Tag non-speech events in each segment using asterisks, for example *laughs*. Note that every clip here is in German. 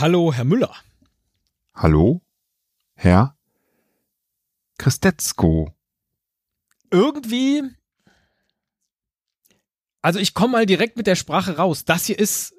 Hallo, Herr Müller. Hallo, Herr Christetzko. Irgendwie. Also ich komme mal direkt mit der Sprache raus. Das hier ist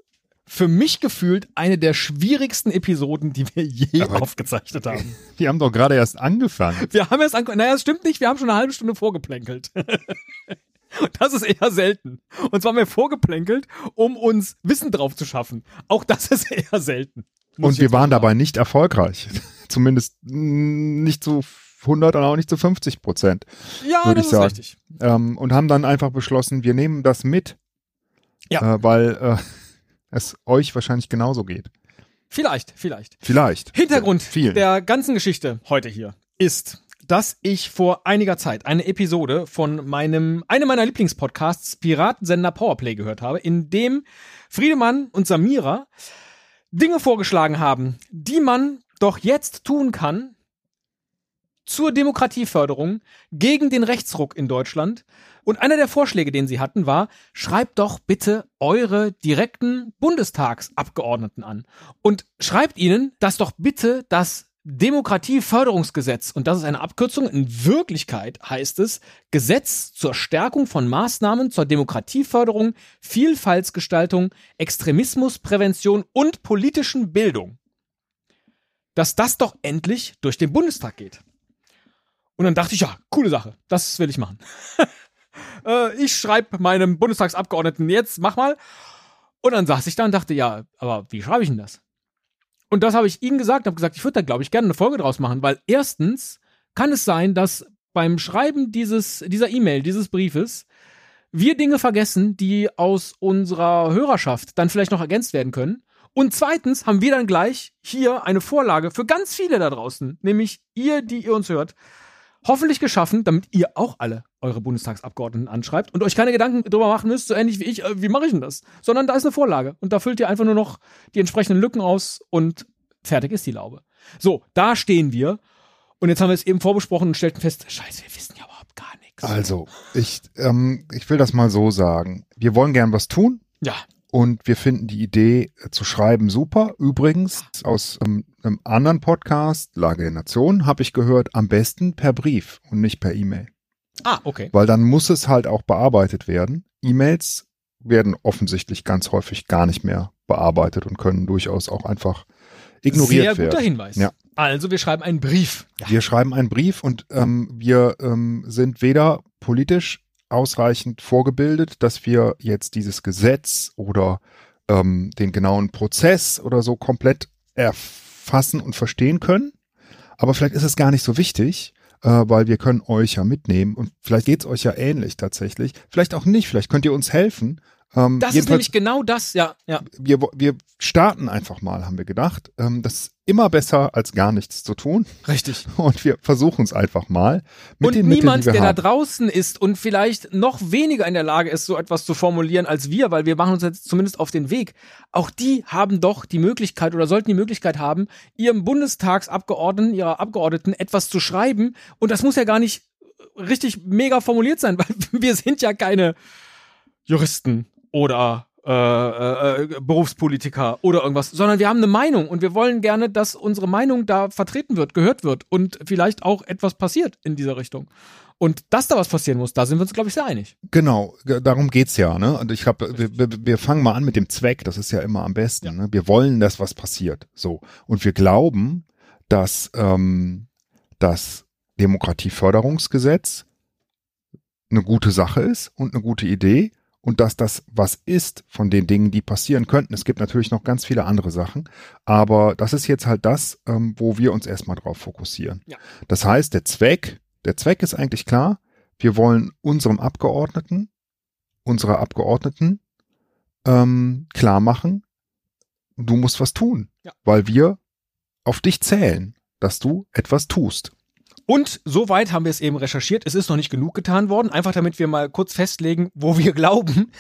für mich gefühlt eine der schwierigsten Episoden, die wir je Aber- *laughs* aufgezeichnet haben. Wir haben doch gerade erst angefangen. Wir haben erst ange Naja, das stimmt nicht, wir haben schon eine halbe Stunde vorgeplänkelt. Und *laughs* das ist eher selten. Und zwar haben wir vorgeplänkelt, um uns Wissen drauf zu schaffen. Auch das ist eher selten. Und wir waren dabei nicht erfolgreich. *laughs* Zumindest nicht zu 100 und auch nicht zu 50 Prozent. Ja, das ich ist sagen. richtig. Ähm, und haben dann einfach beschlossen, wir nehmen das mit. Ja. Äh, weil äh, *laughs* es euch wahrscheinlich genauso geht. Vielleicht, vielleicht. Vielleicht. Hintergrund Vielen. der ganzen Geschichte heute hier ist, dass ich vor einiger Zeit eine Episode von meinem, einem meiner Lieblingspodcasts, Piratensender Powerplay, gehört habe, in dem Friedemann und Samira Dinge vorgeschlagen haben, die man doch jetzt tun kann zur Demokratieförderung gegen den Rechtsruck in Deutschland. Und einer der Vorschläge, den sie hatten, war, schreibt doch bitte eure direkten Bundestagsabgeordneten an und schreibt ihnen, dass doch bitte das Demokratieförderungsgesetz, und das ist eine Abkürzung, in Wirklichkeit heißt es Gesetz zur Stärkung von Maßnahmen zur Demokratieförderung, Vielfaltsgestaltung, Extremismusprävention und politischen Bildung. Dass das doch endlich durch den Bundestag geht. Und dann dachte ich, ja, coole Sache, das will ich machen. *laughs* äh, ich schreibe meinem Bundestagsabgeordneten jetzt, mach mal. Und dann saß ich da und dachte, ja, aber wie schreibe ich denn das? Und das habe ich ihnen gesagt, habe gesagt, ich würde da, glaube ich, gerne eine Folge draus machen, weil erstens kann es sein, dass beim Schreiben dieses, dieser E-Mail, dieses Briefes, wir Dinge vergessen, die aus unserer Hörerschaft dann vielleicht noch ergänzt werden können. Und zweitens haben wir dann gleich hier eine Vorlage für ganz viele da draußen, nämlich ihr, die ihr uns hört, hoffentlich geschaffen, damit ihr auch alle eure Bundestagsabgeordneten anschreibt und euch keine Gedanken drüber machen müsst, so ähnlich wie ich, äh, wie mache ich denn das? Sondern da ist eine Vorlage und da füllt ihr einfach nur noch die entsprechenden Lücken aus und fertig ist die Laube. So, da stehen wir und jetzt haben wir es eben vorbesprochen und stellten fest, scheiße, wir wissen ja überhaupt gar nichts. Also, ich, ähm, ich will das mal so sagen. Wir wollen gern was tun Ja, und wir finden die Idee äh, zu schreiben super. Übrigens, aus ähm, einem anderen Podcast, Lage der Nation, habe ich gehört, am besten per Brief und nicht per E-Mail. ah, okay. Weil dann muss es halt auch bearbeitet werden. E-Mails werden offensichtlich ganz häufig gar nicht mehr bearbeitet und können durchaus auch einfach ignoriert Sehr werden. guter Hinweis. Ja. Also, wir schreiben einen Brief. Ja. Wir schreiben einen Brief und ähm, wir ähm, sind weder politisch ausreichend vorgebildet, dass wir jetzt dieses Gesetz oder ähm, den genauen Prozess oder so komplett erfassen und verstehen können. Aber vielleicht ist es gar nicht so wichtig, äh, weil wir können euch ja mitnehmen und vielleicht geht's euch ja ähnlich tatsächlich. Vielleicht auch nicht, vielleicht könnt ihr uns helfen. Ähm, Das ist nämlich genau das, ja, ja. wir, wir starten einfach mal, haben wir gedacht. Ähm, das ist immer besser, als gar nichts zu tun. Richtig. *laughs* Und wir versuchen es einfach mal mit und den niemand, Mitteln, die wir der da haben. draußen ist und vielleicht noch weniger in der Lage ist, so etwas zu formulieren als wir, weil wir machen uns jetzt zumindest auf den Weg. Auch die haben doch die Möglichkeit oder sollten die Möglichkeit haben, ihrem Bundestagsabgeordneten, ihrer Abgeordneten etwas zu schreiben. Und das muss ja gar nicht richtig mega formuliert sein, *laughs* weil wir sind ja keine Juristen oder äh, äh, äh, Berufspolitiker oder irgendwas, sondern wir haben eine Meinung und wir wollen gerne, dass unsere Meinung da vertreten wird, gehört wird und vielleicht auch etwas passiert in dieser Richtung. Und dass da was passieren muss, da sind wir uns, glaube ich, sehr einig. Genau, ge- darum geht's ja. Ne? Und ich wir, wir, wir fangen mal an mit dem Zweck. Das ist ja immer am besten. Ja. Ne? Wir wollen, dass was passiert. So und wir glauben, dass ähm, das Demokratieförderungsgesetz eine gute Sache ist und eine gute Idee und dass das was ist von den Dingen, die passieren könnten. Es gibt natürlich noch ganz viele andere Sachen, aber das ist jetzt halt das, ähm, wo wir uns erstmal drauf fokussieren. Ja. Das heißt, der Zweck, der Zweck ist eigentlich klar. Wir wollen unserem Abgeordneten, unserer Abgeordneten ähm, klar machen, du musst was tun, Ja. weil wir auf dich zählen, dass du etwas tust. Und soweit haben wir es eben recherchiert. Es ist noch nicht genug getan worden, einfach damit wir mal kurz festlegen, wo wir *laughs* glauben,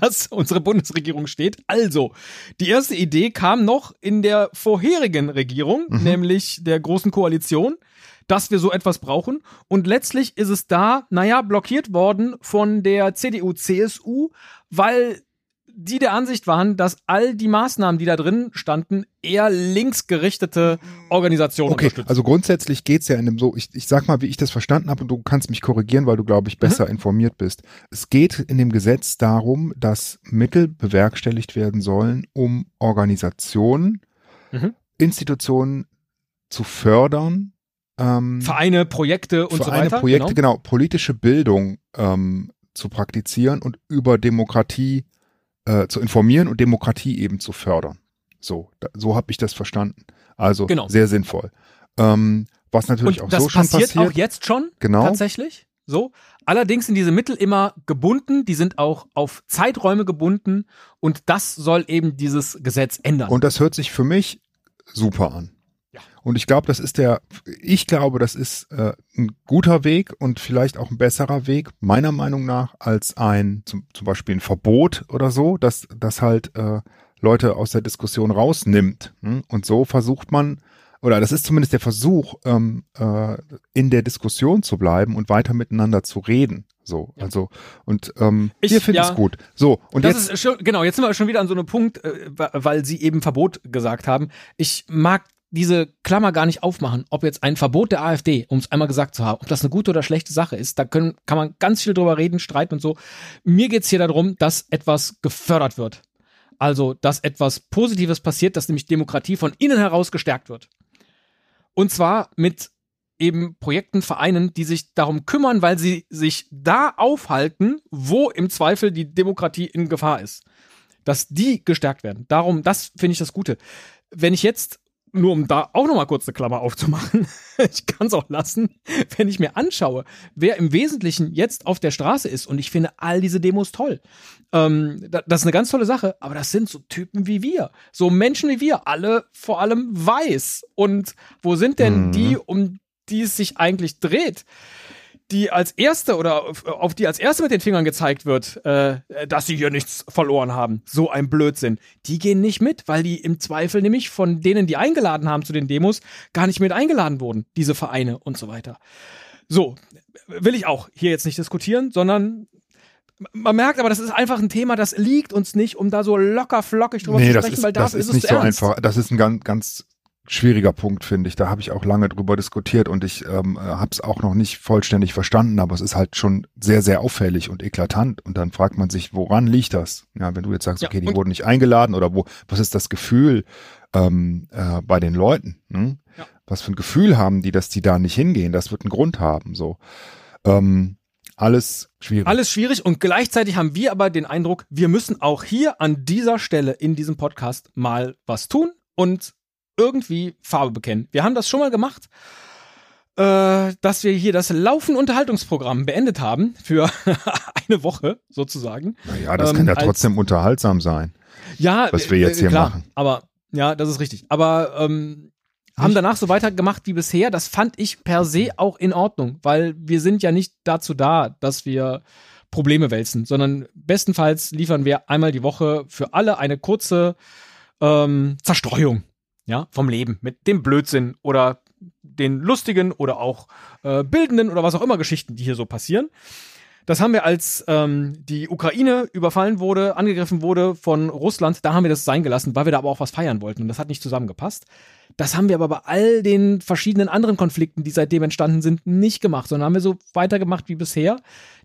dass unsere Bundesregierung steht. Also, die erste Idee kam noch in der vorherigen Regierung, mhm. nämlich der Großen Koalition dass wir so etwas brauchen. Und letztlich ist es da, naja, blockiert worden von der CDU, CSU, weil die der Ansicht waren, dass all die Maßnahmen, die da drin standen, eher linksgerichtete Organisationen okay, unterstützen. Also grundsätzlich geht's ja in dem so, ich, ich sag mal, wie ich das verstanden habe und du kannst mich korrigieren, weil du, glaube ich, besser mhm. informiert bist. Es geht in dem Gesetz darum, dass Mittel bewerkstelligt werden sollen, um Organisationen, mhm. Institutionen zu fördern. Ähm, Vereine, Projekte und Vereine, so weiter. Projekte, genau. genau politische Bildung ähm, zu praktizieren und über Demokratie äh, zu informieren und Demokratie eben zu fördern. So, da, so habe ich das verstanden. Also genau. sehr sinnvoll. Ähm, was natürlich und auch so schon passiert. Das passiert auch jetzt schon genau. tatsächlich. So. Allerdings sind diese Mittel immer gebunden, die sind auch auf Zeiträume gebunden und das soll eben dieses Gesetz ändern. Und das hört sich für mich super an. Und ich glaube, das ist der, ich glaube, das ist äh, ein guter Weg und vielleicht auch ein besserer Weg, meiner Meinung nach, als ein zum, zum Beispiel ein Verbot oder so, dass das halt äh, Leute aus der Diskussion rausnimmt. Hm? Und so versucht man, oder das ist zumindest der Versuch, ähm, äh, in der Diskussion zu bleiben und weiter miteinander zu reden. So, ja. also und ähm, ich, wir finden es ja, gut. So und jetzt ist schon, genau, jetzt sind wir schon wieder an so einem Punkt, äh, weil Sie eben Verbot gesagt haben. Ich mag diese Klammer gar nicht aufmachen, ob jetzt ein Verbot der AfD, um es einmal gesagt zu haben, ob das eine gute oder schlechte Sache ist, da können, kann man ganz viel drüber reden, streiten und so. Mir geht's hier darum, dass etwas gefördert wird. Also, dass etwas Positives passiert, dass nämlich Demokratie von innen heraus gestärkt wird. Und zwar mit eben Projekten, Vereinen, die sich darum kümmern, weil sie sich da aufhalten, wo im Zweifel die Demokratie in Gefahr ist. Dass die gestärkt werden. Darum, das finde ich das Gute. Wenn ich jetzt nur um da auch nochmal kurz eine Klammer aufzumachen, *laughs* ich kann es auch lassen, wenn ich mir anschaue, wer im Wesentlichen jetzt auf der Straße ist und ich finde all diese Demos toll. Ähm, das ist eine ganz tolle Sache, aber das sind so Typen wie wir, so Menschen wie wir, alle vor allem weiß. Und wo sind denn mhm. die, um die es sich eigentlich dreht? Die als erste oder auf die als erste mit den Fingern gezeigt wird, äh, dass sie hier nichts verloren haben. So ein Blödsinn. Die gehen nicht mit, weil die im Zweifel nämlich von denen, die eingeladen haben zu den Demos, gar nicht mit eingeladen wurden, diese Vereine und so weiter. So, will ich auch hier jetzt nicht diskutieren, sondern man merkt aber, das ist einfach ein Thema, das liegt uns nicht, um da so locker flockig drüber nee, zu sprechen, ist, weil dafür ist, ist es nicht so ernst. einfach. Das ist ein ganz, ganz schwieriger Punkt, finde ich. Da habe ich auch lange drüber diskutiert und ich ähm, habe es auch noch nicht vollständig verstanden, aber es ist halt schon sehr, sehr auffällig und eklatant. Und dann fragt man sich, woran liegt das? Ja, wenn du jetzt sagst, okay, die wurden nicht eingeladen oder wo, was ist das Gefühl ähm, äh, bei den Leuten? Hm? Ja. Was für ein Gefühl haben die, dass die da nicht hingehen? Das wird einen Grund haben. So. Ähm, alles schwierig. Alles schwierig und gleichzeitig haben wir aber den Eindruck, wir müssen auch hier an dieser Stelle in diesem Podcast mal was tun und irgendwie Farbe bekennen. Wir haben das schon mal gemacht, äh, dass wir hier das laufende Unterhaltungsprogramm beendet haben für *laughs* eine Woche sozusagen. Naja, das ähm, kann ja trotzdem unterhaltsam sein. Ja, was wir jetzt äh, hier klar, machen. Aber ja, das ist richtig. Aber ähm, haben danach so weitergemacht wie bisher. Das fand ich per se auch in Ordnung, weil wir sind ja nicht dazu da, dass wir Probleme wälzen, sondern bestenfalls liefern wir einmal die Woche für alle eine kurze ähm, Zerstreuung ja, vom Leben, mit dem Blödsinn oder den lustigen oder auch äh, bildenden oder was auch immer Geschichten, die hier so passieren. Das haben wir, als ähm, die Ukraine überfallen wurde, angegriffen wurde von Russland, da haben wir das sein gelassen, weil wir da aber auch was feiern wollten und das hat nicht zusammengepasst. Das haben wir aber bei all den verschiedenen anderen Konflikten, die seitdem entstanden sind, nicht gemacht, sondern haben wir so weitergemacht wie bisher.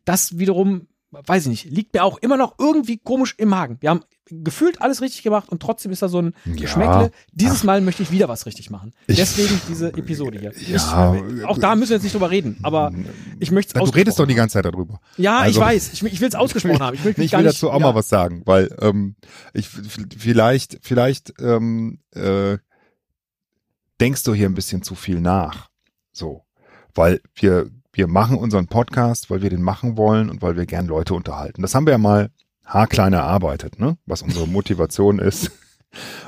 Das wiederum weiß ich nicht, liegt mir auch immer noch irgendwie komisch im Magen. Wir haben gefühlt alles richtig gemacht und trotzdem ist da so ein ja. Geschmäckle. Dieses Ach. Mal möchte ich wieder was richtig machen. Ich, Deswegen diese Episode hier. Ja, ich, auch da müssen wir jetzt nicht drüber reden, aber ich möchte es Du redest doch die ganze Zeit darüber. Ja, also, ich weiß. Ich, ich *laughs* will es ausgesprochen haben. Ich will, ich will dazu auch ja. mal was sagen, weil ähm, ich vielleicht, vielleicht ähm, äh, denkst du hier ein bisschen zu viel nach. So. Weil wir wir machen unseren Podcast, weil wir den machen wollen und weil wir gern Leute unterhalten. Das haben wir ja mal haarklein erarbeitet, ne? was unsere Motivation ist.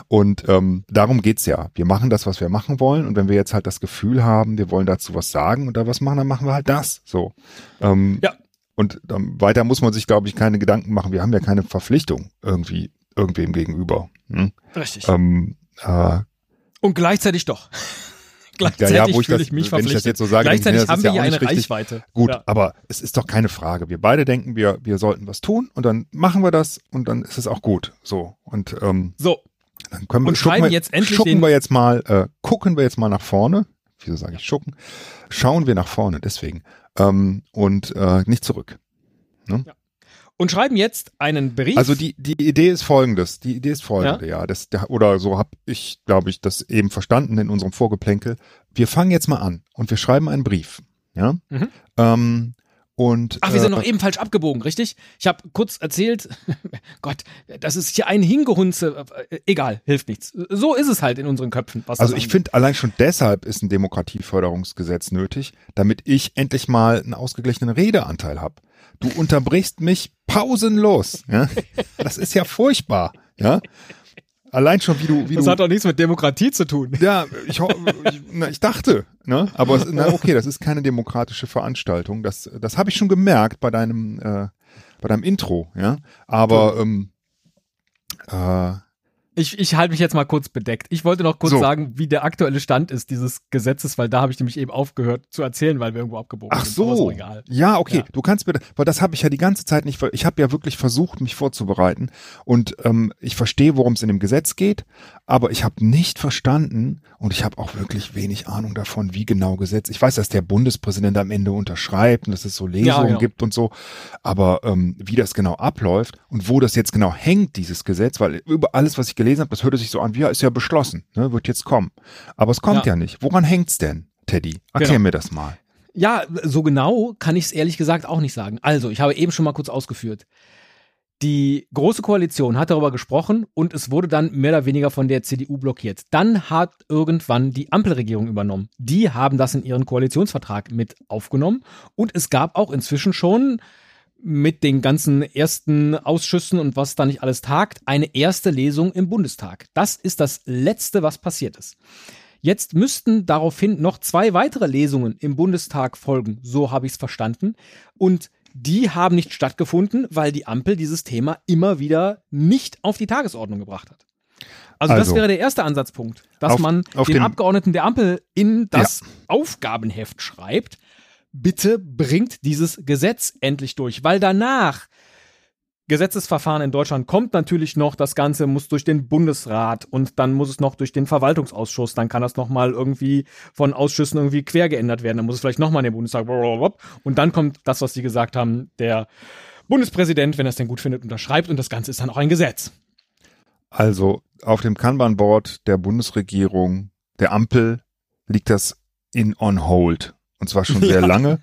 Und ähm, darum geht's ja. Wir machen das, was wir machen wollen. Und wenn wir jetzt halt das Gefühl haben, wir wollen dazu was sagen und da was machen, dann machen wir halt das. So. Ähm, Ja. Und ähm, weiter muss man sich, glaube ich, keine Gedanken machen. Wir haben ja keine Verpflichtung irgendwie irgendwem gegenüber. Hm? Richtig. Ähm, äh, Und gleichzeitig doch. Ja, gleichzeitig ja, wo ich fühle das- ich mich wenn ich das verpflichtet. jetzt so sage, ich gleichzeitig mir, das haben wir ja eine richtig. Reichweite. Gut, Ja. aber es ist doch keine Frage. Wir beide denken, wir, wir sollten was tun und dann machen wir das und dann ist es auch gut. So. Und ähm, So, dann können wir, Und schucken schreiben wir, jetzt endlich schucken wir jetzt mal, äh, gucken wir jetzt mal nach vorne. Wieso sage ich schucken? Schauen wir nach vorne, deswegen. Ähm, und äh, nicht zurück. Und schreiben jetzt einen Brief. Also die, die Idee ist folgendes. Die Idee ist folgende, ja. das, der, oder so habe ich, glaube ich, das eben verstanden in unserem Vorgeplänkel. Wir fangen jetzt mal an und wir schreiben einen Brief. Ja. Mhm. Ähm, und Ach, wir sind äh, noch eben falsch abgebogen, richtig? Ich habe kurz erzählt, *laughs* Gott, das ist hier ein Hingehunze. Äh, Egal, hilft nichts. So ist es halt in unseren Köpfen. Was Also ich finde, allein schon deshalb ist ein Demokratieförderungsgesetz nötig, damit ich endlich mal einen ausgeglichenen Redeanteil habe. Du unterbrichst mich pausenlos. Ja? Das ist ja furchtbar. Ja? Allein schon, wie du, wie Das du hat doch nichts mit Demokratie zu tun. Ja, ich, ich, na, ich dachte, ne? Aber es, na, okay, das ist keine demokratische Veranstaltung. Das, das habe ich schon gemerkt bei deinem, äh, bei deinem Intro, ja. Aber ähm, äh, Ich, ich halte mich jetzt mal kurz bedeckt. Ich wollte noch kurz So. sagen, wie der aktuelle Stand ist dieses Gesetzes, weil da habe ich nämlich eben aufgehört zu erzählen, weil wir irgendwo abgebogen ach sind. Ist so, ja, okay, Ja. du kannst mir, weil das habe ich ja die ganze Zeit nicht, ich habe ja wirklich versucht, mich vorzubereiten und ähm, ich verstehe, worum es in dem Gesetz geht, aber ich habe nicht verstanden und ich habe auch wirklich wenig Ahnung davon, wie genau Gesetz. Ich weiß, dass der Bundespräsident am Ende unterschreibt und dass es so Lesungen genau. gibt und so, aber ähm, wie das genau abläuft und wo das jetzt genau hängt, dieses Gesetz, weil über alles, was ich gelesen habe, das hörte sich so an, wie ja, ist ja beschlossen, ne, wird jetzt kommen. Aber es kommt ja, Ja. nicht. Woran hängt's denn, Teddy? Erklär Genau. mir das mal. Ja, so genau kann ich es ehrlich gesagt auch nicht sagen. Also, ich habe eben schon mal kurz ausgeführt. Die Große Koalition hat darüber gesprochen und es wurde dann mehr oder weniger von der CDU blockiert. Dann hat irgendwann die Ampelregierung übernommen. Die haben das in ihren Koalitionsvertrag mit aufgenommen und es gab auch inzwischen schon mit den ganzen ersten Ausschüssen und was da nicht alles tagt, eine erste Lesung im Bundestag. Das ist das Letzte, was passiert ist. Jetzt müssten daraufhin noch zwei weitere Lesungen im Bundestag folgen, so habe ich es verstanden. Und die haben nicht stattgefunden, weil die Ampel dieses Thema immer wieder nicht auf die Tagesordnung gebracht hat. Also, das Also, wäre der erste Ansatzpunkt, dass auf- man auf den dem- Abgeordneten der Ampel in das Aufgabenheft schreibt, bitte bringt dieses Gesetz endlich durch, weil danach Gesetzesverfahren in Deutschland kommt natürlich noch, das Ganze muss durch den Bundesrat und dann muss es noch durch den Verwaltungsausschuss, dann kann das nochmal irgendwie von Ausschüssen irgendwie quer geändert werden, dann muss es vielleicht nochmal in den Bundestag und dann kommt das, was Sie gesagt haben, der Bundespräsident, wenn er es denn gut findet, unterschreibt und das Ganze ist dann auch ein Gesetz. Also auf dem Kanban-Board der Bundesregierung, der Ampel, liegt das in on hold. Und zwar schon *laughs* sehr Ja. lange.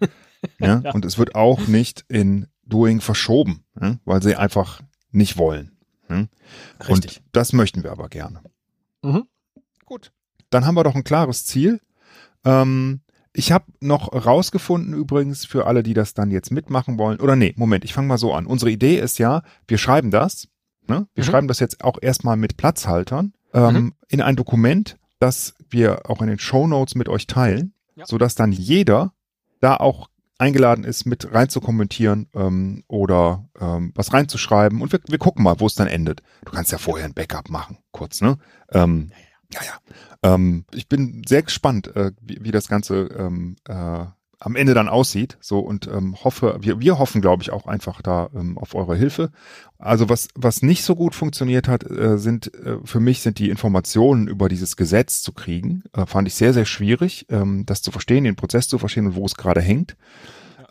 Ja? Ja. Und es wird auch nicht in Doing verschoben, ja? weil sie einfach nicht wollen. Richtig. Und das möchten wir aber gerne. Mhm. Gut. Dann haben wir doch ein klares Ziel. Ähm, ich habe noch rausgefunden übrigens für alle, die das dann jetzt mitmachen wollen. Oder nee, Moment, ich fange mal so an. Unsere Idee ist ja, wir schreiben das. Ne? Wir Mhm. schreiben das jetzt auch erstmal mit Platzhaltern ähm, Mhm. in ein Dokument, das wir auch in den Show Notes mit euch teilen, Ja. sodass dann jeder da auch eingeladen ist, mit rein zu kommentieren ähm, oder ähm, was reinzuschreiben. Und wir, wir gucken mal, wo es dann endet. Du kannst ja vorher ein Backup machen, kurz, ne? Ähm, ja, ja. Ähm, ich bin sehr gespannt, äh, wie, wie das Ganze ähm, äh, am Ende dann aussieht. So und ähm, hoffe, wir, wir hoffen, glaube ich, auch einfach da ähm, auf eure Hilfe. Also was, was nicht so gut funktioniert hat, äh, sind äh, für mich sind die Informationen über dieses Gesetz zu kriegen. Äh, fand ich sehr, sehr schwierig, ähm, das zu verstehen, den Prozess zu verstehen und wo es gerade hängt.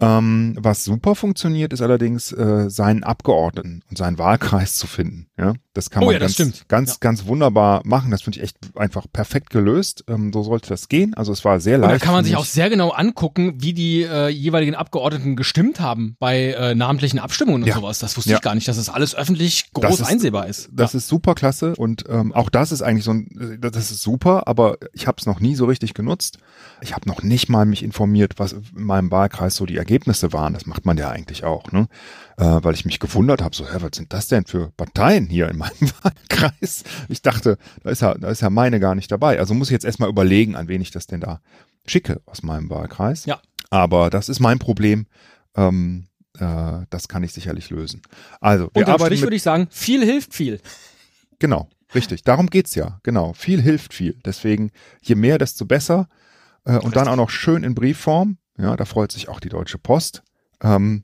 Ähm, was super funktioniert, ist allerdings äh, seinen Abgeordneten und seinen Wahlkreis zu finden. Ja, das kann Oh man ja, ganz, stimmt. ganz, Ja. ganz wunderbar machen. Das finde ich echt einfach perfekt gelöst. Ähm, so sollte das gehen. Also es war sehr Und leicht. da kann man sich auch sehr genau angucken, wie die äh, jeweiligen Abgeordneten gestimmt haben bei äh, namentlichen Abstimmungen und Ja. sowas. Das wusste ich gar nicht, dass das alles öffentlich groß ist- einsehbar ist. Das ist super klasse und ähm, auch das ist eigentlich so ein, äh, das ist super, aber ich habe es noch nie so richtig genutzt. Ich habe noch nicht mal mich informiert, was in meinem Wahlkreis so die Ergebnisse Ergebnisse waren. Das macht man ja eigentlich auch, ne? Äh, weil ich mich gewundert habe, so, hä, was sind das denn für Parteien hier in meinem *laughs* Wahlkreis? Ich dachte, da ist ja, da ist ja meine gar nicht dabei. Also muss ich jetzt erstmal überlegen, an wen ich das denn da schicke aus meinem Wahlkreis. Ja. Aber das ist mein Problem. Ähm, äh, das kann ich sicherlich lösen. Also, wir Unterm arbeiten Strich würde ich sagen, viel hilft viel. Genau, richtig. Darum geht's ja. Genau. Viel hilft viel. Deswegen, je mehr, desto besser. Äh, und dann auch noch schön in Briefform. Ja, da freut sich auch die Deutsche Post. Ähm,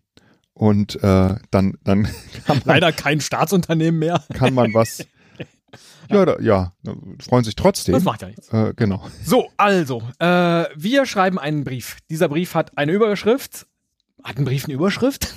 und äh, dann, dann *laughs* kann man, Leider kein Staatsunternehmen mehr. kann man was. *laughs* Ja, da, ja, freuen sich trotzdem. Das macht ja nichts. Äh, genau. So, also, äh, wir schreiben einen Brief. Dieser Brief hat eine Überschrift. Hat ein Brief eine Überschrift?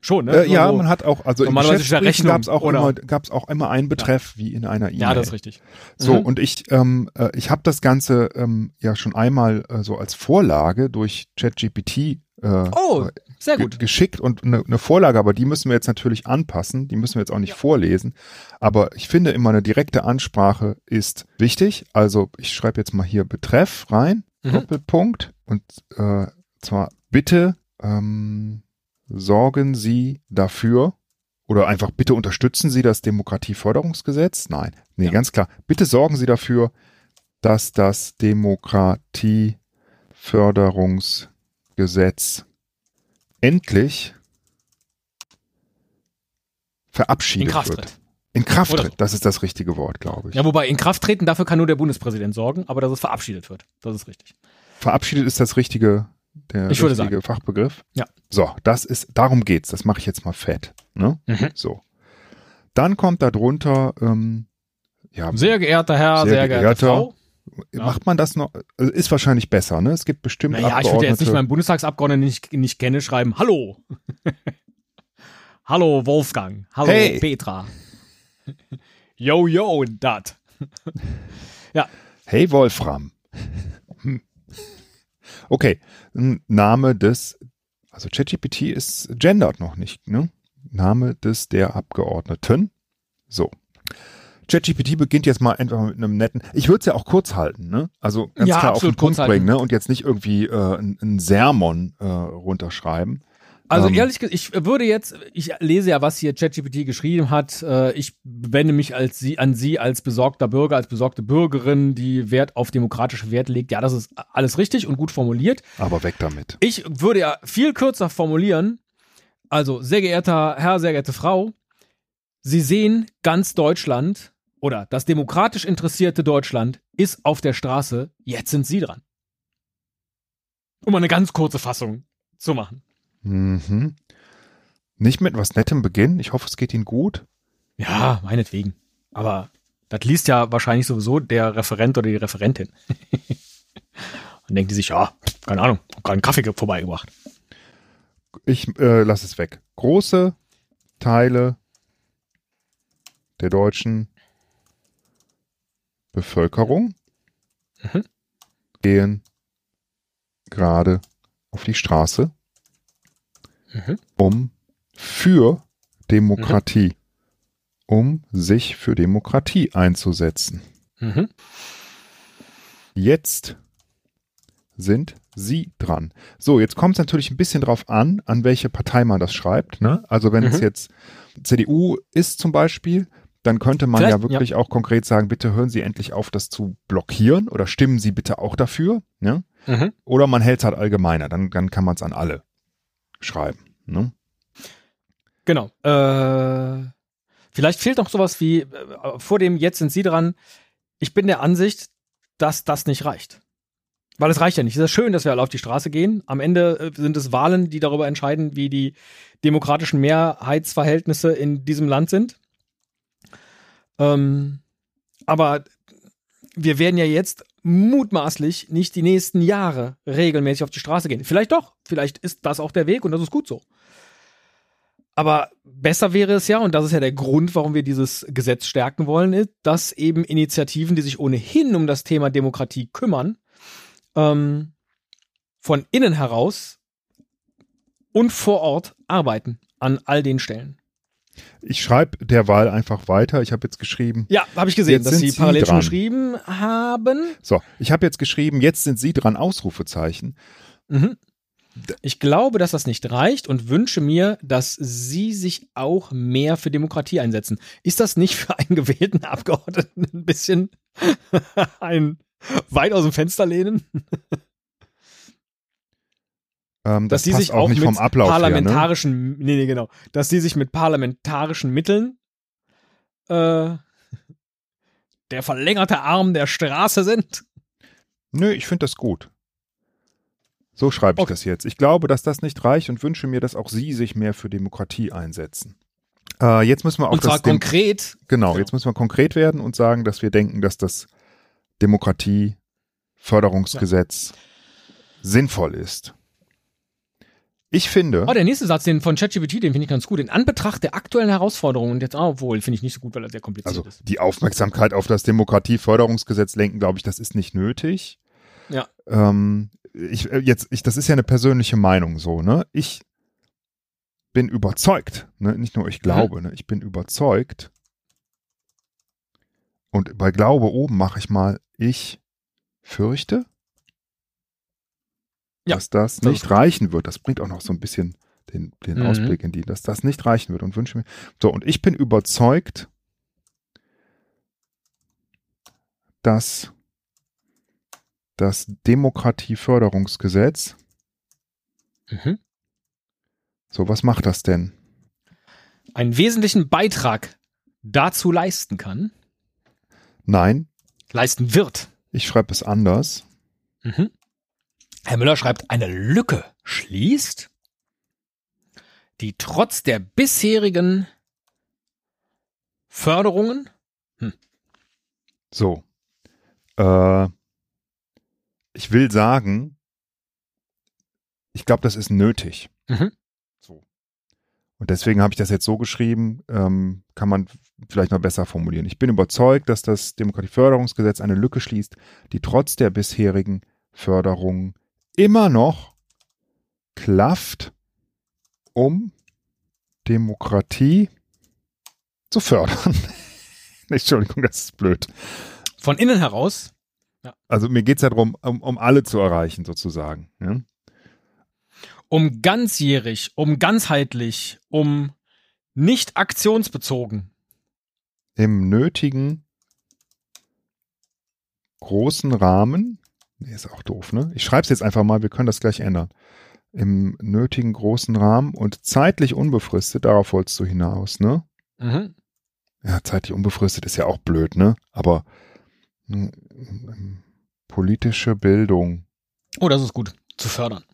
Schon, ne? Äh, ja, So- man hat auch, also im ja Geschäftsbrief Rechnung gab's auch immer, gab's auch immer einen Betreff wie in einer E-Mail. ja, das ist richtig. So, Mhm. und ich, ähm, äh, ich habe das Ganze ähm, ja schon einmal äh, so als Vorlage durch ChatGPT äh, Oh, sehr ge- gut. geschickt und eine ne Vorlage, aber die müssen wir jetzt natürlich anpassen, die müssen wir jetzt auch nicht vorlesen. Aber ich finde immer eine direkte Ansprache ist wichtig. Also ich schreibe jetzt mal hier Betreff rein, Mhm. Doppelpunkt und äh, zwar bitte ähm, sorgen Sie dafür oder einfach bitte unterstützen Sie das Demokratieförderungsgesetz? Nein, nee, Ja. ganz klar. Bitte sorgen Sie dafür, dass das Demokratieförderungsgesetz endlich verabschiedet In Kraft wird. tritt. In Kraft Oder tritt, das ist das richtige Wort, glaube ich. Ja, wobei in Kraft treten, dafür kann nur der Bundespräsident sorgen, aber dass es verabschiedet wird. Das ist richtig. Verabschiedet ist das richtige, der Ich würde richtige Fachbegriff. Ja. So, das ist, darum geht's. Das mache ich jetzt mal fett. Ne? Mhm. So. Dann kommt da drunter, ähm, ja, Sehr geehrter Herr, Sehr sehr, geehrte geehrter Frau. ja. macht man das noch? Also ist wahrscheinlich besser, ne? Es gibt bestimmt Naja, ich würde jetzt nicht meinen Bundestagsabgeordneten, den ich nicht kenne, schreiben, hallo. *laughs* hallo Wolfgang. Hallo Hey. Petra. *laughs* yo, yo, dat. *laughs* Hey Wolfram. Okay, Name des, also ChatGPT ist gendert noch nicht, ne? Name des der Abgeordneten. So. ChatGPT beginnt jetzt mal einfach mit einem netten. Ich würde es ja auch kurz halten, ne? Also ganz Ja, klar auf den Punkt bringen, ne? Und jetzt nicht irgendwie äh, ein, ein Sermon äh, runterschreiben. Also Ähm. ehrlich gesagt, ich würde jetzt, ich lese ja, was hier ChatGPT geschrieben hat. Äh, Ich wende mich als Sie, an Sie als besorgter Bürger, als besorgte Bürgerin, die Wert auf demokratische Werte legt. Ja, das ist alles richtig und gut formuliert. Aber weg damit. Ich würde ja viel kürzer formulieren. Also, sehr geehrter Herr, sehr geehrte Frau, Sie sehen ganz Deutschland oder das demokratisch interessierte Deutschland ist auf der Straße. Jetzt sind Sie dran. Um eine ganz kurze Fassung zu machen. Mhm. Nicht mit was Nettem beginnen. Ich hoffe, es geht Ihnen gut. Ja, meinetwegen. Aber das liest ja wahrscheinlich sowieso der Referent oder die Referentin. *laughs* Und denkt die sich, ja, keine Ahnung, hab gerade einen Kaffee ge- vorbeigebracht. Ich äh, lasse es weg. Große Teile der deutschen Bevölkerung Mhm. gehen gerade auf die Straße, Mhm. um für Demokratie, um sich für Demokratie einzusetzen. Mhm. Jetzt sind Sie dran. So, jetzt kommt es natürlich ein bisschen drauf an, an welche Partei man das schreibt. Ne? Also wenn es Mhm. jetzt CDU ist zum Beispiel, dann könnte man Vielleicht, ja wirklich auch konkret sagen, bitte hören Sie endlich auf, das zu blockieren oder stimmen Sie bitte auch dafür. Ne? Mhm. Oder man hält es halt allgemeiner, dann, dann kann man es an alle schreiben. Ne? Genau. Äh, vielleicht fehlt noch sowas wie, äh, vor dem Jetzt sind Sie dran. Ich bin der Ansicht, dass das nicht reicht. Weil es reicht ja nicht. Es ist schön, dass wir alle auf die Straße gehen. Am Ende äh, sind es Wahlen, die darüber entscheiden, wie die demokratischen Mehrheitsverhältnisse in diesem Land sind. Ähm, aber wir werden ja jetzt mutmaßlich nicht die nächsten Jahre regelmäßig auf die Straße gehen. Vielleicht doch. Vielleicht ist das auch der Weg und das ist gut so. Aber besser wäre es ja, und das ist ja der Grund, warum wir dieses Gesetz stärken wollen, ist, dass eben Initiativen, die sich ohnehin um das Thema Demokratie kümmern, ähm, von innen heraus und vor Ort arbeiten an all den Stellen. Ich schreibe derweil einfach weiter. Ich habe jetzt geschrieben, Ja, habe ich gesehen, dass Sie Sie parallel schon dran. geschrieben haben. so, ich habe jetzt geschrieben, jetzt sind Sie dran, Ausrufezeichen. Mhm. Ich glaube, dass das nicht reicht und wünsche mir, dass Sie sich auch mehr für Demokratie einsetzen. Ist das nicht für einen gewählten Abgeordneten ein bisschen *laughs* ein weit aus dem Fenster lehnen? Ähm, dass das die sich auch, nicht mit vom Ablauf her, ne? parlamentarischen, nee, nee, genau, dass die sich mit parlamentarischen Mitteln äh, der verlängerte Arm der Straße sind. Nö, ich finde das gut. So schreibe ich Okay. das jetzt. Ich glaube, dass das nicht reicht und wünsche mir, dass auch Sie sich mehr für Demokratie einsetzen. Äh, jetzt müssen wir auch Und zwar das Dem- konkret. Genau, Genau. jetzt müssen wir konkret werden und sagen, dass wir denken, dass das Demokratie-Förderungsgesetz sinnvoll ist. Ich finde, Oh, der nächste Satz, den von ChatGPT, den finde ich ganz gut. In Anbetracht der aktuellen Herausforderungen und jetzt, oh, obwohl, finde ich nicht so gut, weil er sehr kompliziert also ist. die Aufmerksamkeit auf das Demokratieförderungsgesetz lenken, glaube ich, das ist nicht nötig. Ja. Ähm, ich, äh, jetzt, ich, das ist ja eine persönliche Meinung so, ne? Ich bin überzeugt, ne? nicht nur ich glaube, ne? ich bin überzeugt. Und bei Glaube oben mache ich mal, ich fürchte, Ja, dass das nicht reichen wird. Das bringt auch noch so ein bisschen den, den Mhm. Ausblick in die, dass das nicht reichen wird und wünsche mir. So, und ich bin überzeugt, dass das Demokratieförderungsgesetz, Mhm. so was macht das denn? Einen wesentlichen Beitrag dazu leisten kann, Nein, leisten wird. ich schreibe es anders. Mhm. Herr Müller schreibt, eine Lücke schließt, die trotz der bisherigen Förderungen, So. Äh, ich will sagen, ich glaube, das ist nötig. Mhm. So. Und deswegen habe ich das jetzt so geschrieben, ähm, kann man vielleicht noch besser formulieren. Ich bin überzeugt, dass das Demokratieförderungsgesetz eine Lücke schließt, die trotz der bisherigen Förderungen immer noch klafft, um Demokratie zu fördern. *laughs* Entschuldigung, das ist blöd. von innen heraus, Also mir geht's ja darum, um, um alle zu erreichen, sozusagen. Ja? um ganzjährig, um ganzheitlich, um nicht aktionsbezogen, Im nötigen großen Rahmen, nee, ist auch doof, ne? Ich schreibe es jetzt einfach mal, wir können das gleich ändern. Im nötigen großen Rahmen und zeitlich unbefristet, darauf wolltest du hinaus, ne? mhm. Ja, zeitlich unbefristet ist ja auch blöd, ne? Aber mm, politische Bildung oh, das ist gut, zu fördern.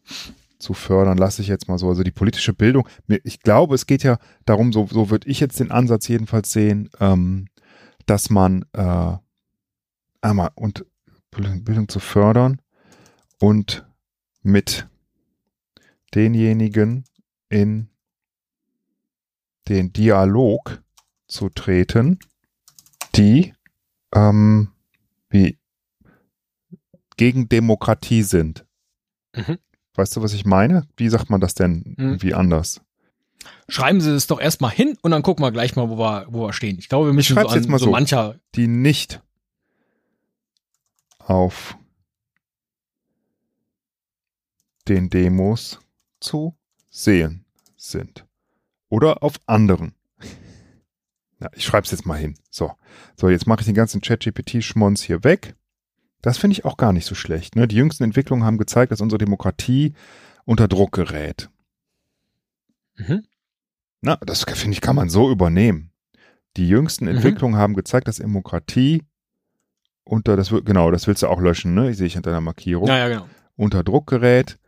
zu fördern, lasse ich jetzt mal so. Also die politische Bildung, ich glaube, es geht ja darum, so, so würde ich jetzt den Ansatz jedenfalls sehen, ähm, dass man äh, einmal und Bildung zu fördern und mit denjenigen in den Dialog zu treten, die ähm, wie gegen Demokratie sind. Mhm. Weißt du, was ich meine? Wie sagt man das denn Mhm. irgendwie anders? Schreiben Sie es doch erstmal hin und dann gucken wir gleich mal, wo wir, wo wir stehen. Ich glaube, wir müssen so, an, jetzt mal so so. mancher, Die nicht auf den Demos zu sehen sind. Oder auf anderen. Ja, ich schreibe es jetzt mal hin. So, so jetzt mache ich den ganzen ChatGPT-Schmonz hier weg. Das finde ich auch gar nicht so schlecht. Ne? Die jüngsten Entwicklungen haben gezeigt, dass unsere Demokratie unter Druck gerät. mhm. Na, das finde ich, kann man so übernehmen. Die jüngsten Mhm. Entwicklungen haben gezeigt, dass Demokratie unter, das wird, genau, das willst du auch löschen, ne? Ich sehe ich hinter der Markierung, ja, ja, genau. unter Druck gerät.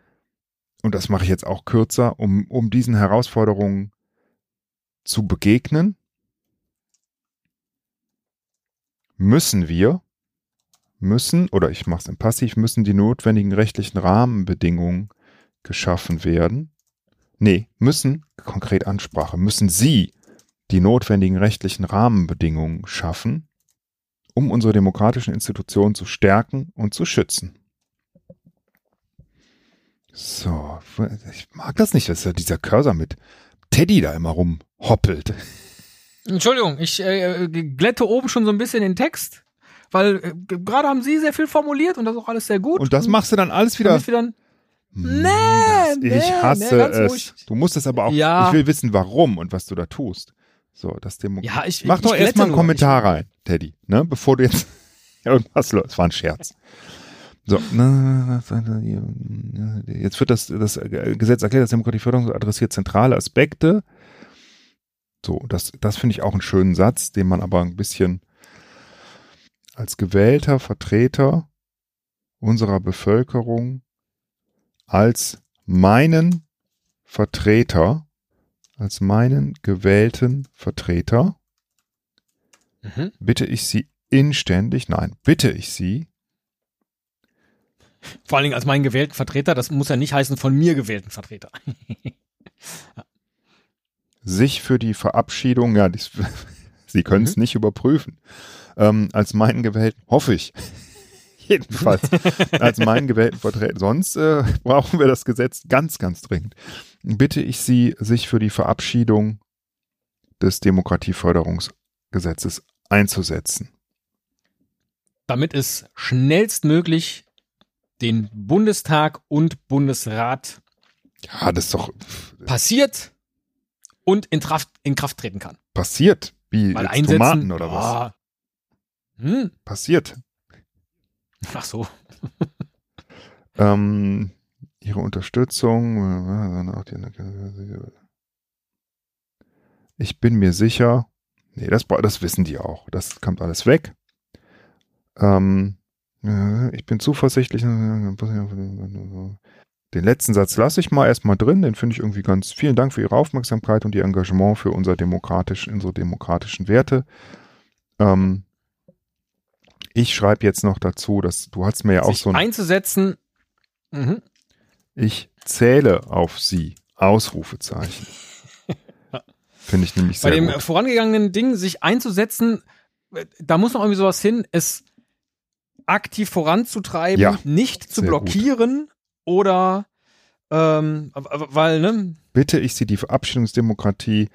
Und das mache ich jetzt auch kürzer, um, um diesen Herausforderungen zu begegnen, müssen wir, müssen, oder ich mache es im Passiv, müssen die notwendigen rechtlichen Rahmenbedingungen geschaffen werden. Nee, müssen, konkret Ansprache, müssen Sie die notwendigen rechtlichen Rahmenbedingungen schaffen, um unsere demokratischen Institutionen zu stärken und zu schützen. So, ich mag das nicht, dass ja dieser Cursor mit Teddy da immer rumhoppelt. Entschuldigung, ich äh, glätte oben schon so ein bisschen den Text, weil äh, gerade haben Sie sehr viel formuliert und das ist auch alles sehr gut. Und das machst du dann alles wieder. dann Hm, Nee, das, ich nee, hasse nee, es. ruhig. Du musst es aber auch, Ja. ich will wissen, warum und was du da tust. So, das Demo. Ja, ich Mach ich doch erstmal einen. Kommentar rein, Teddy, ne, bevor du jetzt *laughs* irgendwas los. Das war ein Scherz. So, jetzt wird das, das Gesetz erklärt, dass Demokratieförderung adressiert zentrale Aspekte. So, das, das finde ich auch einen schönen Satz, den man aber ein bisschen als gewählter Vertreter unserer Bevölkerung als meinen Vertreter, als meinen gewählten Vertreter, Mhm. bitte ich Sie inständig, nein, bitte ich Sie, Vor allen Dingen als meinen gewählten Vertreter, das muss ja nicht heißen von mir gewählten Vertreter. *laughs* sich für die Verabschiedung, ja, dies, *laughs* Sie können es nicht überprüfen, ähm, als meinen gewählten, hoffe ich, *laughs* jedenfalls, als meinen gewählten Vertreter, sonst äh, brauchen wir das Gesetz ganz, ganz dringend, bitte ich Sie, sich für die Verabschiedung des Demokratieförderungsgesetzes einzusetzen. Damit es schnellstmöglich den Bundestag und Bundesrat Ja, das ist doch passiert und in Kraft, in Kraft treten kann. passiert, wie Weil einsetzen. Tomaten oder was? Ah. Hm. Passiert. Ach so. Ähm, ihre Unterstützung. äh, Ich bin mir sicher. Nee, das, das wissen die auch. Das kommt alles weg. Ähm, äh, ich bin zuversichtlich. Den letzten Satz lasse ich mal erstmal drin. Den finde ich irgendwie ganz. Vielen Dank für Ihre Aufmerksamkeit und Ihr Engagement für unser demokratisch, unsere demokratischen Werte. Ähm, ich schreibe jetzt noch dazu, dass du hast mir ja auch Sich so ein einzusetzen. Mhm. Ich zähle auf sie. Ausrufezeichen. *laughs* Finde ich nämlich Bei sehr dem gut. vorangegangenen Ding, sich einzusetzen, äh, da muss noch irgendwie sowas hin, es aktiv voranzutreiben, Ja, nicht zu blockieren oder ähm, weil, ne, Bitte ich Sie, die Verabschiedungsdemokratie,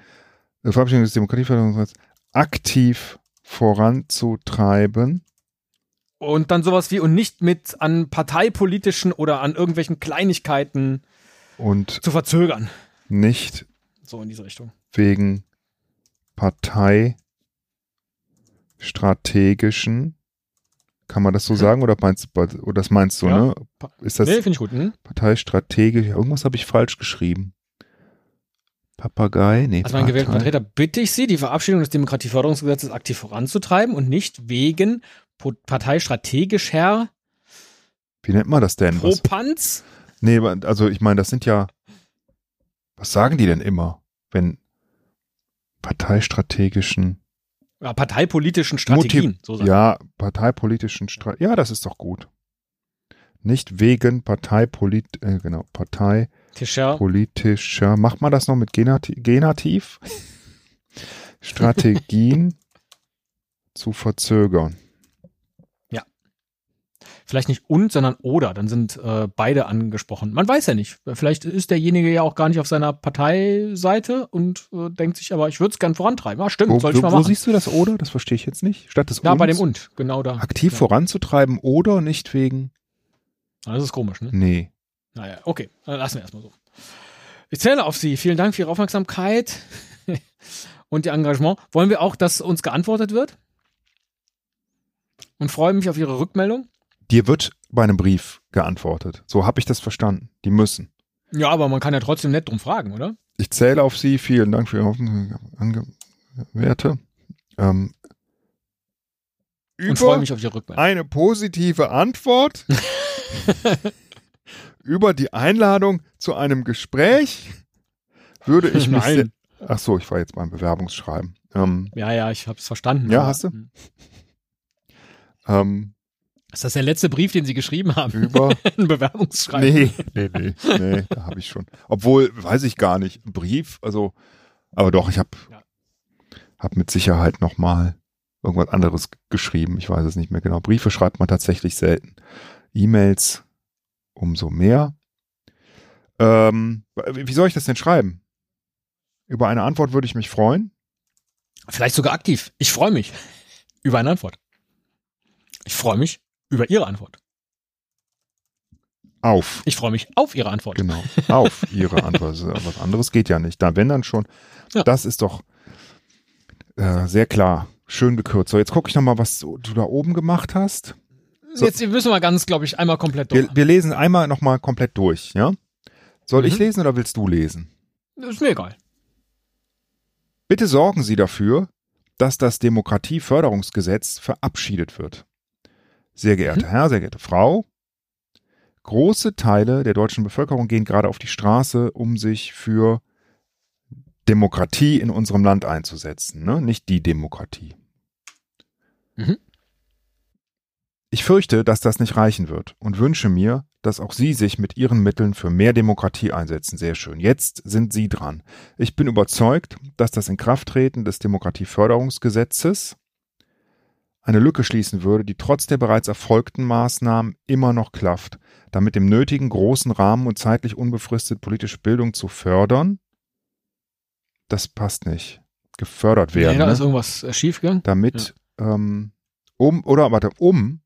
äh, Verabschiedung des Demokratieförderungsgesetzes aktiv voranzutreiben. Und dann sowas wie und nicht mit an parteipolitischen oder an irgendwelchen Kleinigkeiten und zu verzögern. nicht So in diese Richtung. wegen parteistrategischen, kann man das so sagen oder meinst du, oder das meinst du, Ja. ne? Ist das Nee, finde ich gut. Hm? parteistrategisch? Irgendwas habe ich falsch geschrieben. Papagei? Nee, Als mein gewählten Vertreter bitte ich Sie, die Verabschiedung des Demokratieförderungsgesetzes aktiv voranzutreiben und nicht wegen po- parteistrategischer Wie nennt man das denn? Propanz. Nee, also ich meine, das sind ja, was sagen die denn immer, wenn parteistrategischen, Ja, parteipolitischen Strategien. so sagen. ja, parteipolitischen, Stra ja, das ist doch gut. Nicht wegen Parteipolit, äh, genau, parteipolitischer, Tischer. macht man das noch mit Genati Genativ? *laughs* Strategien zu verzögern. Vielleicht nicht und, sondern oder. Dann sind äh, beide angesprochen. Man weiß ja nicht. Vielleicht ist derjenige ja auch gar nicht auf seiner Parteiseite und äh, denkt sich aber, ich würde es gern vorantreiben. Ja, stimmt, Wo, soll ich mal wo, wo machen. siehst du das oder? Das verstehe ich jetzt nicht. Statt des ja, bei Uns dem und, genau da. aktiv ja. voranzutreiben oder nicht wegen, Das ist komisch, ne? nee. Naja, okay, dann lassen wir erstmal so. Ich zähle auf Sie. Vielen Dank für Ihre Aufmerksamkeit *laughs* und Ihr Engagement. Wollen wir auch, dass uns geantwortet wird? Und freue mich auf Ihre Rückmeldung. Dir wird bei einem Brief geantwortet. So habe ich das verstanden. Die müssen. Ja, aber man kann ja trotzdem nett drum fragen, oder? Ich zähle auf Sie. Vielen Dank für Ihre Werte. Ähm, Und freue mich auf Ihre Rückmeldung. eine positive Antwort *laughs* über die Einladung zu einem Gespräch würde ich mich. Nein. Ach so, ich war jetzt beim Bewerbungsschreiben. Ähm, Ja, ja, ich habe es verstanden. Ja, hast du? ähm, Ist das der letzte Brief, den Sie geschrieben haben? über *laughs* Ein Bewerbungsschreiben? Nee, nee, nee, nee, da habe ich schon. Obwohl, weiß ich gar nicht. Brief, also, aber doch, ich habe Ja. hab mit Sicherheit noch mal irgendwas anderes geschrieben. Ich weiß es nicht mehr genau. Briefe schreibt man tatsächlich selten. E-Mails umso mehr. Ähm, wie soll ich das denn schreiben? Über eine Antwort würde ich mich freuen. Vielleicht sogar aktiv. Ich freue mich über eine Antwort. Ich freue mich über Ihre Antwort. auf. Ich freue mich auf Ihre Antwort. Genau, auf Ihre Antwort. Was anderes geht ja nicht. Da, wenn dann schon. Ja. Das ist doch äh, sehr klar. Schön gekürzt. So, jetzt gucke ich nochmal, was du da oben gemacht hast. So. Jetzt müssen wir ganz, glaube ich, einmal komplett durch. Wir, wir lesen einmal nochmal komplett durch, ja? Soll ich Mhm. lesen oder willst du lesen? Ist mir egal. Bitte sorgen Sie dafür, dass das Demokratieförderungsgesetz verabschiedet wird. Sehr geehrter Mhm. Herr, sehr geehrte Frau, große Teile der deutschen Bevölkerung gehen gerade auf die Straße, um sich für Demokratie in unserem Land einzusetzen, ne? nicht die Demokratie. Mhm. Ich fürchte, dass das nicht reichen wird und wünsche mir, dass auch Sie sich mit Ihren Mitteln für mehr Demokratie einsetzen. Sehr schön. Jetzt sind Sie dran. Ich bin überzeugt, dass das Inkrafttreten des Demokratieförderungsgesetzes eine Lücke schließen würde, die trotz der bereits erfolgten Maßnahmen immer noch klafft, damit dem nötigen großen Rahmen und zeitlich unbefristet politische Bildung zu fördern. Das passt nicht. Gefördert werden. nee, da ne? ist irgendwas äh, schiefgegangen. damit ähm, um oder warte um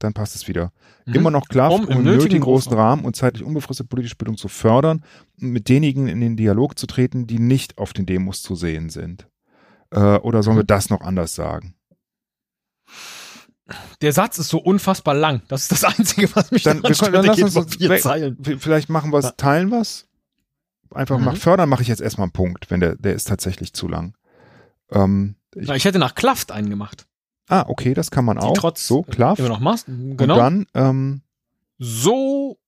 dann passt es wieder Mhm. immer noch klar, Um um, im nötigen großen Rahmen und zeitlich unbefristet politische Bildung zu fördern und mit denjenigen in den Dialog zu treten, die nicht auf den Demos zu sehen sind. Äh, oder sollen Mhm. wir das noch anders sagen? Der Satz ist so unfassbar lang. Das ist das Einzige, was mich Dann, daran wir können, dann stört. lass uns das vier Zeilen. vielleicht machen wir es, teilen wir es. Einfach Mhm. nach fördern mache ich jetzt erstmal einen Punkt, wenn der, der ist tatsächlich zu lang. Ähm, ich, Na, ich hätte nach Klaft einen gemacht. ah, okay, das kann man Die auch. trotz so, klar. immer noch machst. Und Genau. dann ähm, so.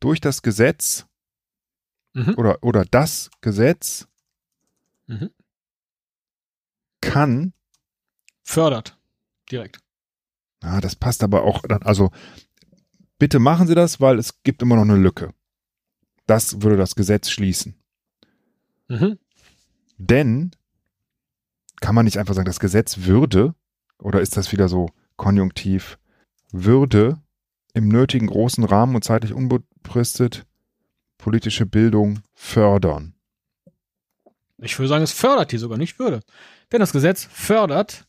durch das Gesetz Mhm. oder, oder das Gesetz Mhm. kann, Fördert. Direkt. Ah, das passt aber auch, dann, also bitte machen Sie das, weil es gibt immer noch eine Lücke. Das würde das Gesetz schließen. Mhm. Denn kann man nicht einfach sagen, das Gesetz würde, oder ist das wieder so konjunktiv, würde im nötigen großen Rahmen und zeitlich unbefristet politische Bildung fördern. Ich würde sagen, es fördert die sogar, nicht würde. Denn das Gesetz fördert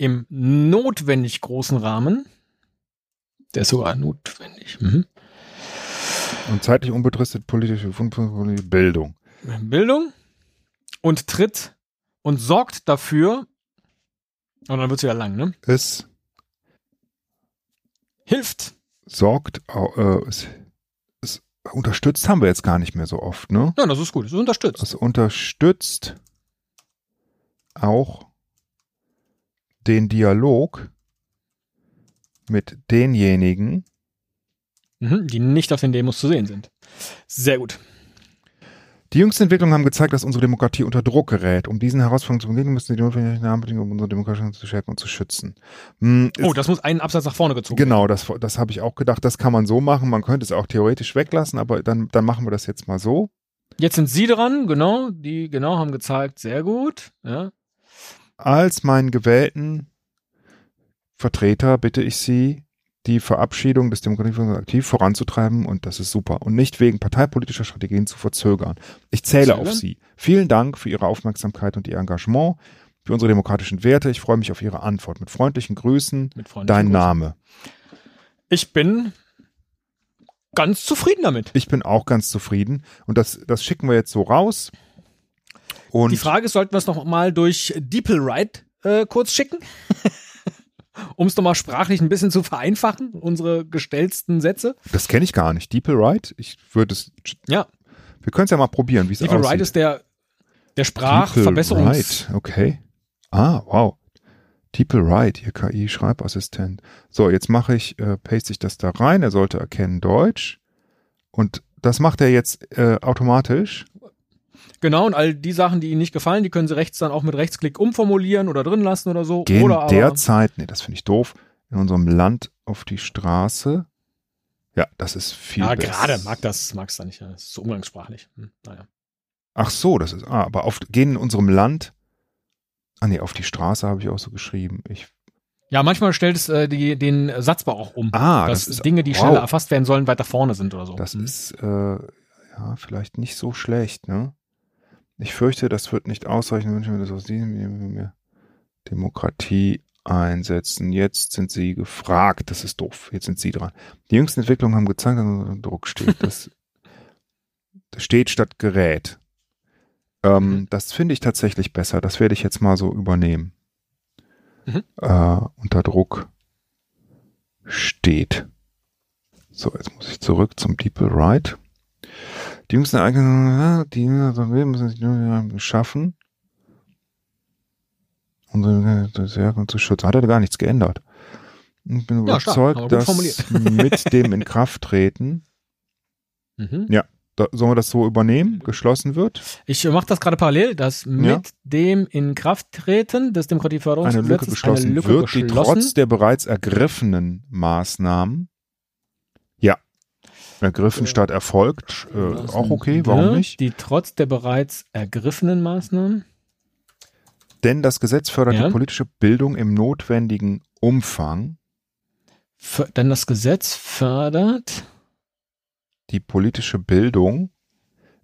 im notwendig großen Rahmen, der ist sogar notwendig, mhm. Und zeitlich unbefristet politische Bildung. Bildung und tritt und sorgt dafür, und dann wird es wieder lang, ne? Es Hilft. sorgt, äh, es, es unterstützt haben wir jetzt gar nicht mehr so oft, ne? Ja, das ist gut, ist unterstützt. Es unterstützt auch den Dialog mit denjenigen, Mhm, die nicht auf den Demos zu sehen sind. Sehr gut. Die jüngsten Entwicklungen haben gezeigt, dass unsere Demokratie unter Druck gerät. Um diesen Herausforderungen zu begegnen, müssen wir die notwendigen Rahmenbedingungen, um unsere Demokratie zu stärken und zu schützen. Hm, Oh, das muss einen Absatz nach vorne gezogen genau, das, das habe ich auch gedacht. Das kann man so machen. Man könnte es auch theoretisch weglassen, aber dann, dann machen wir das jetzt mal so. Jetzt sind Sie dran, genau. Die genau haben gezeigt, sehr gut. Ja. Als meinen gewählten Vertreter bitte ich Sie, die Verabschiedung des Demokratiefonds aktiv voranzutreiben und das ist super und nicht wegen parteipolitischer Strategien zu verzögern. Ich zähle auf Sie. Vielen Dank für Ihre Aufmerksamkeit und Ihr Engagement für unsere demokratischen Werte. Ich freue mich auf Ihre Antwort. Mit freundlichen Grüßen, Mit freundlichen dein Grüßen. Name. Ich bin ganz zufrieden damit. Ich bin auch ganz zufrieden und das, das schicken wir jetzt so raus. Und Die Frage ist, sollten wir es noch mal durch DeepleWrite äh, kurz schicken? *laughs* um es nochmal sprachlich ein bisschen zu vereinfachen, unsere gestellten Sätze. das kenne ich gar nicht. DeepleWrite? Ich würde es. Ja, Wir können es ja mal probieren, wie es aussieht. DeepleWrite ist der, der Sprachverbesserungs... DeepleWrite, okay. Ah, wow. DeepleWrite, Ihr KI-Schreibassistent. So, jetzt mache ich, äh, paste ich das da rein. Er sollte erkennen Deutsch. Und das macht er jetzt äh, automatisch. Genau, und all die Sachen, die Ihnen nicht gefallen, die können Sie rechts dann auch mit Rechtsklick umformulieren oder drin lassen oder so. Gehen oder derzeit, nee, das finde ich doof, in unserem Land auf die Straße. Ja, das ist viel Ja, gerade mag das, mag es da nicht. ja, Das ist so umgangssprachlich. Hm, naja. Ach so, das ist, ah, aber auf, gehen in unserem Land, ah nee, auf die Straße habe ich auch so geschrieben. Ich, Ja, manchmal stellt es äh, die, den Satzbau auch um. ah, dass das ist, Dinge, die wow. schneller erfasst werden sollen, weiter vorne sind oder so. Das Hm. ist äh, ja vielleicht nicht so schlecht, ne? Ich fürchte, das wird nicht ausreichen, wünschen wir das aus diesem Demokratie einsetzen. Jetzt sind sie gefragt. Das ist doof. Jetzt sind sie dran. Die jüngsten Entwicklungen haben gezeigt, dass unter Druck steht. Das, *laughs* das steht statt gerät. Ähm, Mhm. Das finde ich tatsächlich besser. Das werde ich jetzt mal so übernehmen. Mhm. Äh, unter Druck steht. So, jetzt muss ich zurück zum Deeple Right. Die jüngsten Ereignisse, die müssen sich nur schaffen. Unsere Werke zu schützen. Hat er gar nichts geändert. Ich bin Ja, stark, überzeugt, gut dass *laughs* mit dem Inkrafttreten, Mhm. da, sollen wir das so übernehmen, geschlossen wird, Ich mache das gerade parallel, dass mit dem Inkrafttreten des eine Lücke Demokratieförderungsgesetzes geschlossen eine Lücke wird, die geschlossen. trotz der bereits ergriffenen Maßnahmen, ja, ergriffen statt erfolgt, äh, auch okay, warum wird, nicht? Die trotz der bereits ergriffenen Maßnahmen. Denn das Gesetz fördert Ja. die politische Bildung im notwendigen Umfang, Für, denn das Gesetz fördert. die politische Bildung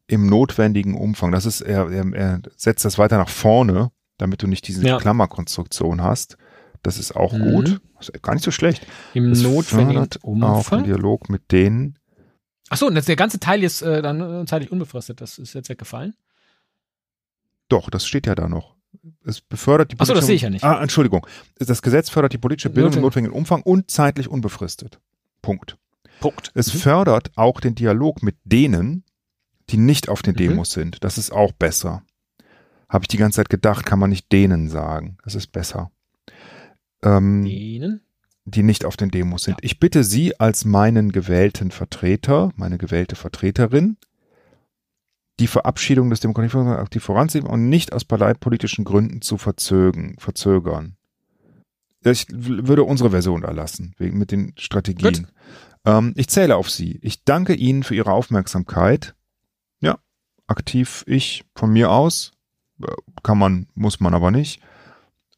im notwendigen Umfang. Das ist, er, er, er setzt das weiter nach vorne, damit du nicht diese Ja. Klammerkonstruktion hast. Das ist auch Mhm. gut. Das ist gar nicht so schlecht. Im Es notwendigen fördert auch den Umfang. Dialog mit denen. Achso, und das, der ganze Teil ist äh, dann äh, zeitlich unbefristet. Das ist jetzt weggefallen. Doch, das steht ja da noch. Es befördert die Ach so, das politische- sehe ich ja nicht. Ah, Entschuldigung. Das Gesetz fördert die politische Bildung im Notwendig- notwendigen Umfang und zeitlich unbefristet. Punkt. Punkt. Es Mhm. fördert auch den Dialog mit denen, die nicht auf den Mhm. Demos sind. Das ist auch besser. Habe ich die ganze Zeit gedacht, kann man nicht denen sagen. Das ist besser. Ähm, Denen. Die nicht auf den Demos sind. Ja. Ich bitte Sie als meinen gewählten Vertreter, meine gewählte Vertreterin, die Verabschiedung des Demokratieverfahrens aktiv voranziehen und nicht aus parteipolitischen Gründen zu verzögern. verzögern. Ich würde unsere Version erlassen, wegen mit den Strategien. Ähm, ich zähle auf Sie. Ich danke Ihnen für Ihre Aufmerksamkeit. Ja, aktiv ich von mir aus. Äh, Kann man, muss man aber nicht.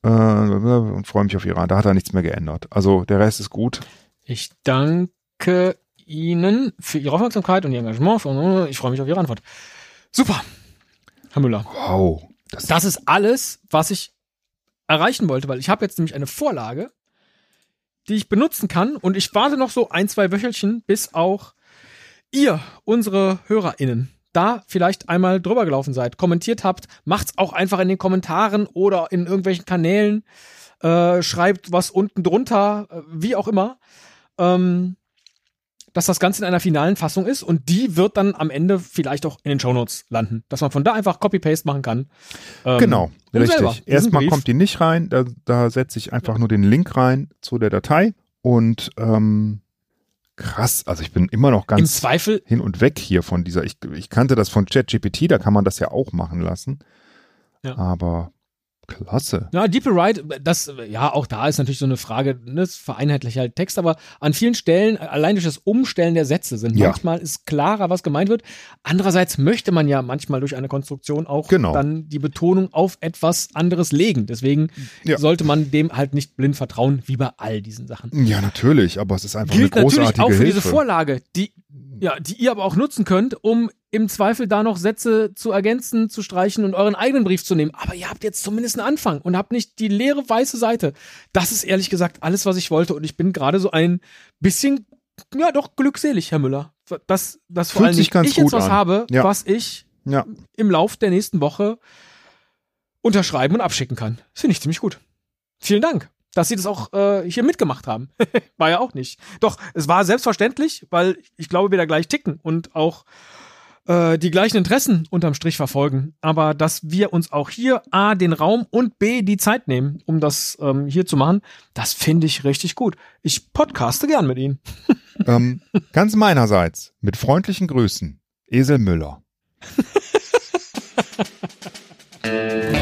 Äh, und freue mich auf Ihre Da hat er nichts mehr geändert. Also der Rest ist gut. Ich danke Ihnen für Ihre Aufmerksamkeit und Ihr Engagement. Ich freue mich auf Ihre Antwort. Super. Herr Müller. Wow. Das, Das ist alles, was ich erreichen wollte, weil ich habe jetzt nämlich eine Vorlage, die ich benutzen kann und ich warte noch so ein, zwei Wöchelchen, bis auch ihr, unsere HörerInnen, da vielleicht einmal drüber gelaufen seid, kommentiert habt, macht's auch einfach in den Kommentaren oder in irgendwelchen Kanälen, äh, schreibt was unten drunter, äh, wie auch immer, ähm, dass das Ganze in einer finalen Fassung ist und die wird dann am Ende vielleicht auch in den Shownotes landen, dass man von da einfach Copy-Paste machen kann. Ähm, genau, richtig. Erstmal kommt die nicht rein, da, da setze ich einfach nur den Link rein zu der Datei und ähm, krass, also ich bin immer noch Im ganz Zweifel, hin und weg hier von dieser, ich, ich kannte das von ChatGPT, da kann man das ja auch machen lassen. Ja. Aber klasse. ja, Deep Right, das, ja, auch da ist natürlich so eine Frage, ne, das vereinheitlicht halt Text, aber an vielen Stellen, allein durch das Umstellen der Sätze sind Ja. manchmal ist klarer, was gemeint wird. Andererseits möchte man ja manchmal durch eine Konstruktion auch Genau. dann die Betonung auf etwas anderes legen. Deswegen Ja. sollte man dem halt nicht blind vertrauen, wie bei all diesen Sachen. Ja, natürlich, aber es ist einfach Gilt eine natürlich großartige auch für Hilfe. diese Vorlage, die, ja, die ihr aber auch nutzen könnt, um im Zweifel da noch Sätze zu ergänzen, zu streichen und euren eigenen Brief zu nehmen. Aber ihr habt jetzt zumindest einen Anfang und habt nicht die leere weiße Seite. Das ist ehrlich gesagt alles, was ich wollte. Und ich bin gerade so ein bisschen, ja doch, glückselig, Herr Müller. Dass, dass vor allem ich jetzt was an. habe, Ja. was ich ja, im Lauf der nächsten Woche unterschreiben und abschicken kann. Das finde ich ziemlich gut. Vielen Dank, dass Sie das auch äh, hier mitgemacht haben. *laughs* war ja auch nicht. Doch, es war selbstverständlich, weil ich glaube, wir da gleich ticken und auch äh, die gleichen Interessen unterm Strich verfolgen, aber dass wir uns auch hier A, den Raum und B, die Zeit nehmen, um das ähm, hier zu machen, das finde ich richtig gut. Ich podcaste gern mit Ihnen. *laughs* Ähm, ganz meinerseits, mit freundlichen Grüßen, Esel Müller. *laughs*